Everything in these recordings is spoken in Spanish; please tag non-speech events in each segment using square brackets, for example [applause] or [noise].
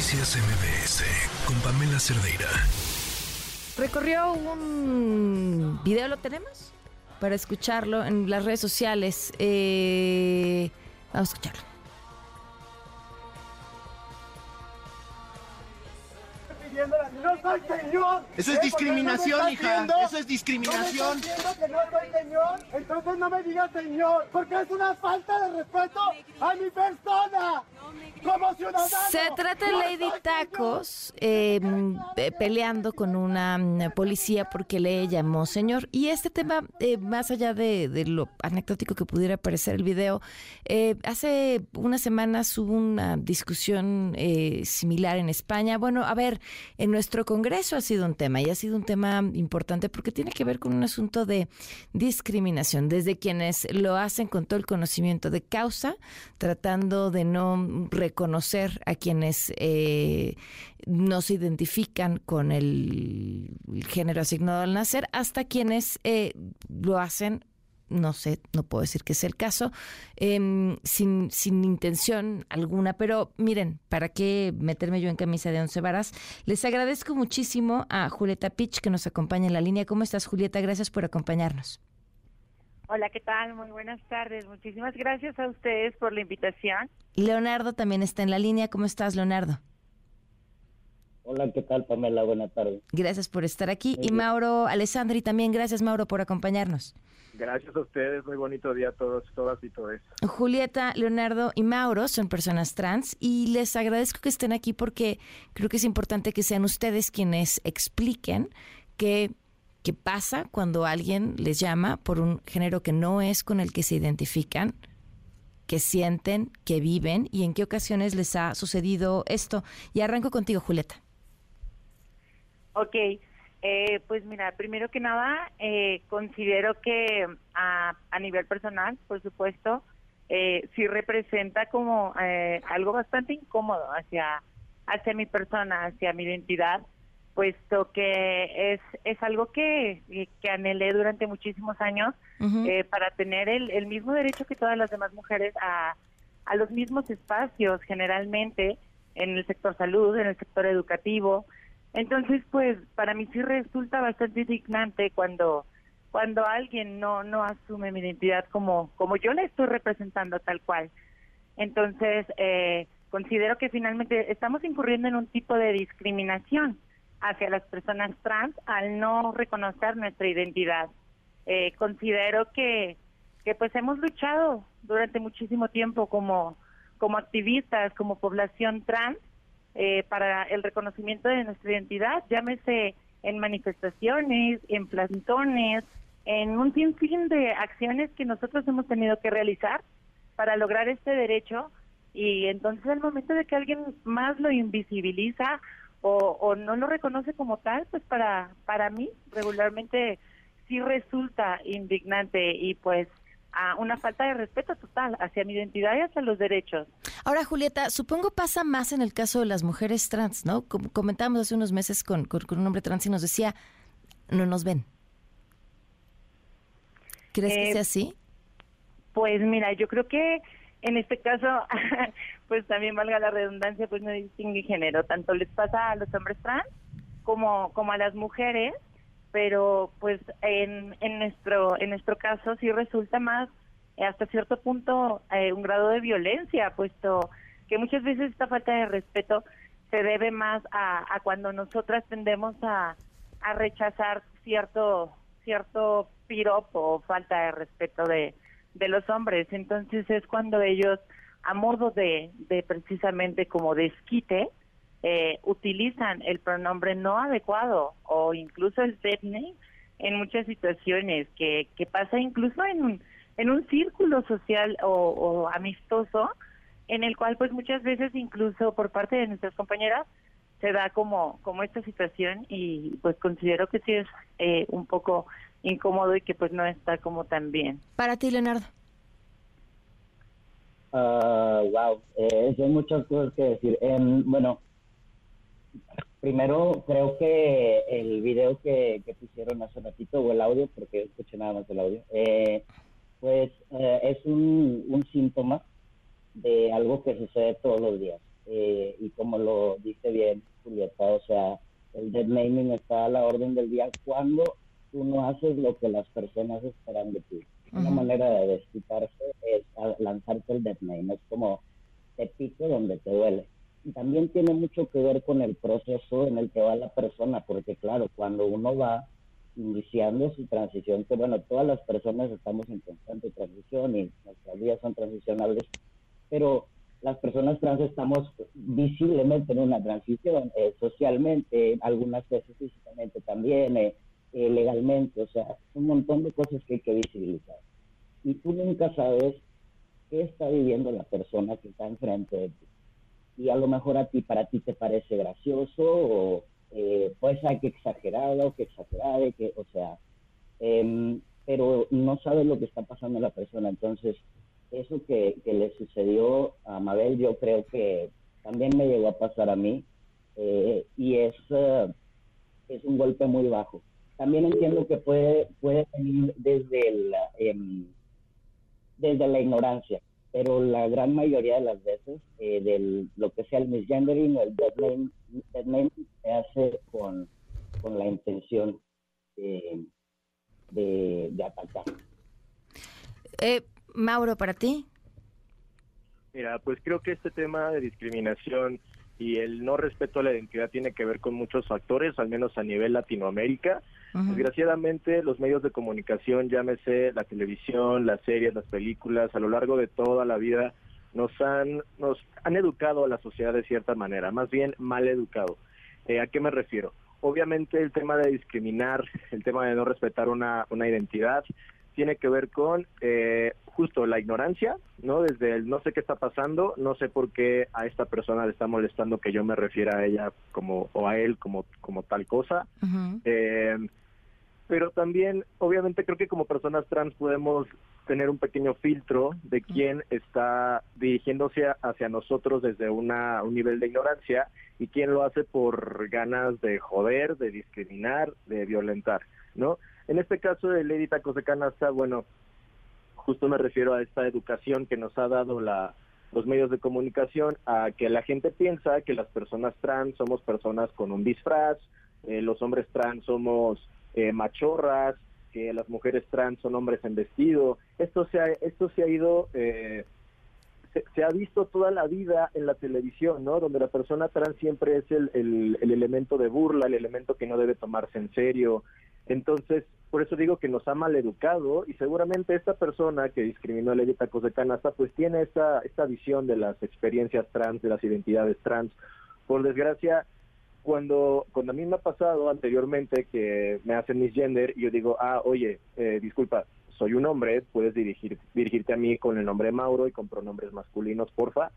Noticias MBS con Pamela Cerdeira. Recorrió un video, ¿lo tenemos? Para escucharlo en las redes sociales. Eh, vamos a escucharlo. No soy señor. Eso es discriminación, hija. Eso es discriminación. que no soy señor. Entonces no me digas señor, porque es una falta de respeto a mi persona. Se trata de Lady Tacos eh, peleando con una mm, policía porque le llamó señor. Y este tema, eh, más allá de, lo anecdótico que pudiera parecer el video, eh, hace unas semanas hubo una discusión similar en España. Bueno, a ver, en nuestro Congreso ha sido un tema y ha sido un tema importante porque tiene que ver con un asunto de discriminación, desde quienes lo hacen con todo el conocimiento de causa, tratando de no reconocer a quienes eh, no se identifican con el, género asignado al nacer, hasta quienes eh, lo hacen no sé, no puedo decir que es el caso, em, sin, sin intención alguna, pero miren, ¿para qué meterme yo en camisa de once varas? Les agradezco muchísimo a Julieta Pitch que nos acompaña en la línea. ¿Cómo estás, Julieta? Gracias por acompañarnos. Hola, ¿qué tal? Muy buenas tardes. Muchísimas gracias a ustedes por la invitación. Leonardo también está en la línea. ¿Cómo estás, Leonardo? Hola, ¿qué tal, Pamela? Buenas tardes. Gracias por estar aquí. y Mauro Alessandri también. Gracias, Mauro, por acompañarnos. Gracias a ustedes, muy bonito día a todos, todas y todos. Julieta, Leonardo y Mauro son personas trans y les agradezco que estén aquí porque creo que es importante que sean ustedes quienes expliquen qué, qué pasa cuando alguien les llama por un género que no es con el que se identifican, que sienten, que viven y en qué ocasiones les ha sucedido esto. Y arranco contigo, Julieta. Ok. Eh, pues mira, primero que nada, eh, considero que a, a, nivel personal, por supuesto, eh, sí representa como eh, algo bastante incómodo hacia, hacia mi persona, hacia mi identidad, puesto que es, es algo que, que anhelé durante muchísimos años para tener el, el mismo derecho que todas las demás mujeres a, a los mismos espacios, generalmente en el sector salud, en el sector educativo, entonces, pues para mí sí resulta bastante indignante cuando cuando alguien no no asume mi identidad como como yo la estoy representando tal cual. Entonces, eh, considero que finalmente estamos incurriendo en un tipo de discriminación hacia las personas trans al no reconocer nuestra identidad. Eh, considero que que pues hemos luchado durante muchísimo tiempo como como activistas, como población trans eh, para el reconocimiento de nuestra identidad, llámese en manifestaciones, en plantones, en un sinfín de acciones que nosotros hemos tenido que realizar para lograr este derecho y entonces al momento de que alguien más lo invisibiliza o, o no lo reconoce como tal, pues para, para mí regularmente sí resulta indignante y pues a una falta de respeto total hacia mi identidad y hacia los derechos. Ahora, Julieta, supongo pasa más en el caso de las mujeres trans, ¿no? Como comentábamos hace unos meses con, un hombre trans y nos decía, no nos ven. ¿Crees que eh, sea así? Pues mira, yo creo que en este caso, [laughs] pues también valga la redundancia, pues no distingue género. Tanto les pasa a los hombres trans como, a las mujeres pero pues en, en nuestro en nuestro caso sí resulta más eh, hasta cierto punto eh, un grado de violencia puesto que muchas veces esta falta de respeto se debe más a, a cuando nosotras tendemos a, a rechazar cierto cierto piropo o falta de respeto de, de los hombres. Entonces es cuando ellos a modo de, de precisamente como desquite eh, utilizan el pronombre no adecuado o incluso el dead en muchas situaciones que, que pasa incluso en un, en un círculo social o, amistoso en el cual pues muchas veces incluso por parte de nuestras compañeras se da como como esta situación y pues considero que sí es eh, un poco incómodo y que pues no está como tan bien. Para ti, Leonardo. Uh, wow, eh, hay muchas cosas que decir. bueno, Primero, creo que el video que, pusieron hace ratito, o el audio, porque escuché nada más el audio, eh, pues eh, es un, síntoma de algo que sucede todos los días. eh, y como lo dice bien Julieta, o sea, el dead naming está a la orden del día cuando tú no haces lo que las personas esperan de ti. Una manera de desquitarse es lanzarte el dead name, es como te pico donde te duele. Y también tiene mucho que ver con el proceso en el que va la persona, porque claro, cuando uno va iniciando su transición, que bueno, todas las personas estamos en constante transición y nuestras vidas son transicionables, pero las personas trans estamos visiblemente en una transición, eh, socialmente, algunas veces físicamente también, eh, eh, legalmente, o sea, un montón de cosas que hay que visibilizar. Y tú nunca sabes qué está viviendo la persona que está enfrente de ti. Y a lo mejor a ti, para ti te parece gracioso o eh, puede ser que exagerado, que exagerado, que, o sea, em, pero no sabes lo que está pasando a la persona. Entonces, eso que, le sucedió a Mabel, yo creo que también me llegó a pasar a mí eh, y es, eh, es un golpe muy bajo. También entiendo que puede, puede venir desde, el, em, desde la ignorancia, pero la gran mayoría de las veces, eh, de lo que sea el misgendering o el dead name, se hace con, con la intención de, de, atacar. Eh, Mauro, ¿para ti? Mira, pues creo que este tema de discriminación y el no respeto a la identidad tiene que ver con muchos factores, al menos a nivel Latinoamérica. Desgraciadamente, los medios de comunicación, llámese la televisión, las series, las películas, a lo largo de toda la vida nos han nos han educado a la sociedad de cierta manera, más bien mal educado. Eh, ¿A qué me refiero? Obviamente el tema de discriminar, el tema de no respetar una, una identidad, tiene que ver con eh, justo la ignorancia, ¿no? Desde el no sé qué está pasando, no sé por qué a esta persona le está molestando que yo me refiera a ella como o a él como como tal cosa. eh, pero también, obviamente, creo que como personas trans podemos tener un pequeño filtro de quién está dirigiéndose hacia nosotros desde una, un nivel de ignorancia y quién lo hace por ganas de joder, de discriminar, de violentar, ¿no? En este caso de Lady Tacos de Canasta, bueno, justo me refiero a esta educación que nos ha dado la, los medios de comunicación, a que la gente piensa que las personas trans somos personas con un disfraz, eh, los hombres trans somos eh, machorras, que las mujeres trans son hombres en vestido. Esto se ha, esto se ha ido, eh, se, ha visto toda la vida en la televisión, ¿no? Donde la persona trans siempre es el, el, elemento de burla, el elemento que no debe tomarse en serio. Entonces, por eso digo que nos ha mal educado y seguramente esta persona que discriminó a Ley Tacos de Canasta, pues tiene esta, esta visión de las experiencias trans, de las identidades trans. Por desgracia, cuando, cuando a mí me ha pasado anteriormente que me hacen mis gender y yo digo, ah, oye, eh, disculpa, soy un hombre, puedes dirigir, dirigirte a mí con el nombre Mauro y con pronombres masculinos, porfa.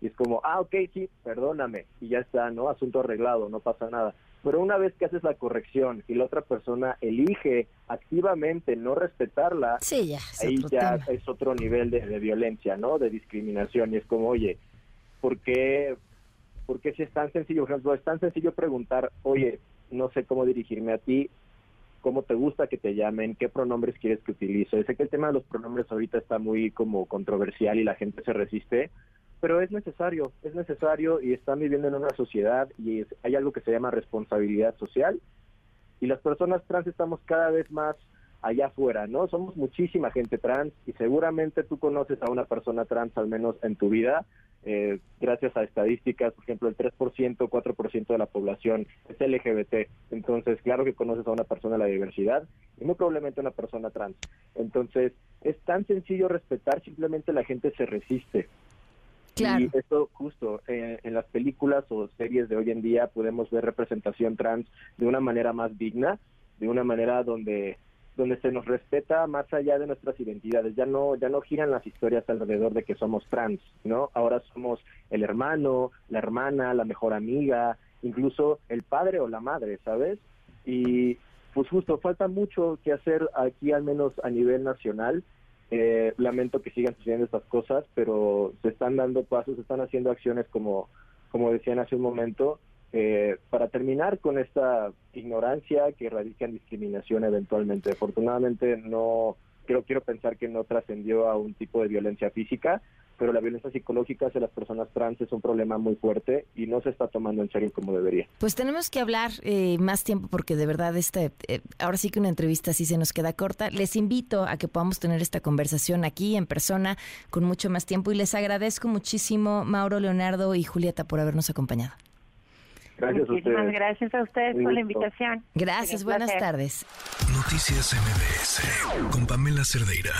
Y es como, ah, ok, sí, perdóname. Y ya está, ¿no? Asunto arreglado, no pasa nada. Pero una vez que haces la corrección y la otra persona elige activamente no respetarla, sí, ya, ahí ya es otro nivel de, de, violencia, ¿no? De discriminación. Y es como, oye, ¿por qué, porque si es tan sencillo, por ejemplo, es tan sencillo preguntar, oye, no sé cómo dirigirme a ti, cómo te gusta que te llamen, qué pronombres quieres que utilice. Sé que el tema de los pronombres ahorita está muy como controversial y la gente se resiste, pero es necesario, es necesario y están viviendo en una sociedad y hay algo que se llama responsabilidad social y las personas trans estamos cada vez más allá afuera, ¿no? Somos muchísima gente trans y seguramente tú conoces a una persona trans al menos en tu vida eh, gracias a estadísticas, por ejemplo, el 3%, 4% de la población es LGBT. Entonces, claro que conoces a una persona de la diversidad y muy probablemente una persona trans. Entonces, es tan sencillo respetar, simplemente la gente se resiste. Y eso justo eh, en las películas o series de hoy en día podemos ver representación trans de una manera más digna, de una manera donde donde se nos respeta más allá de nuestras identidades. Ya no, ya no giran las historias alrededor de que somos trans, ¿no? Ahora somos el hermano, la hermana, la mejor amiga, incluso el padre o la madre, ¿sabes? Y pues justo falta mucho que hacer aquí, al menos a nivel nacional. Eh, lamento que sigan sucediendo estas cosas, pero se están dando pasos, se están haciendo acciones como, como decían hace un momento, eh, para terminar con esta ignorancia que radica en discriminación eventualmente. Afortunadamente no quiero quiero pensar que no trascendió a un tipo de violencia física, pero la violencia psicológica hacia las personas trans es un problema muy fuerte y no se está tomando en serio como debería. Pues tenemos que hablar eh, más tiempo porque de verdad este, eh, ahora sí que una entrevista sí se nos queda corta. Les invito a que podamos tener esta conversación aquí en persona con mucho más tiempo y les agradezco muchísimo Mauro, Leonardo y Julieta por habernos acompañado. Gracias Muchísimas gracias a ustedes por la invitación. Gracias, buenas tardes. Noticias MBS con Pamela Cerdeira.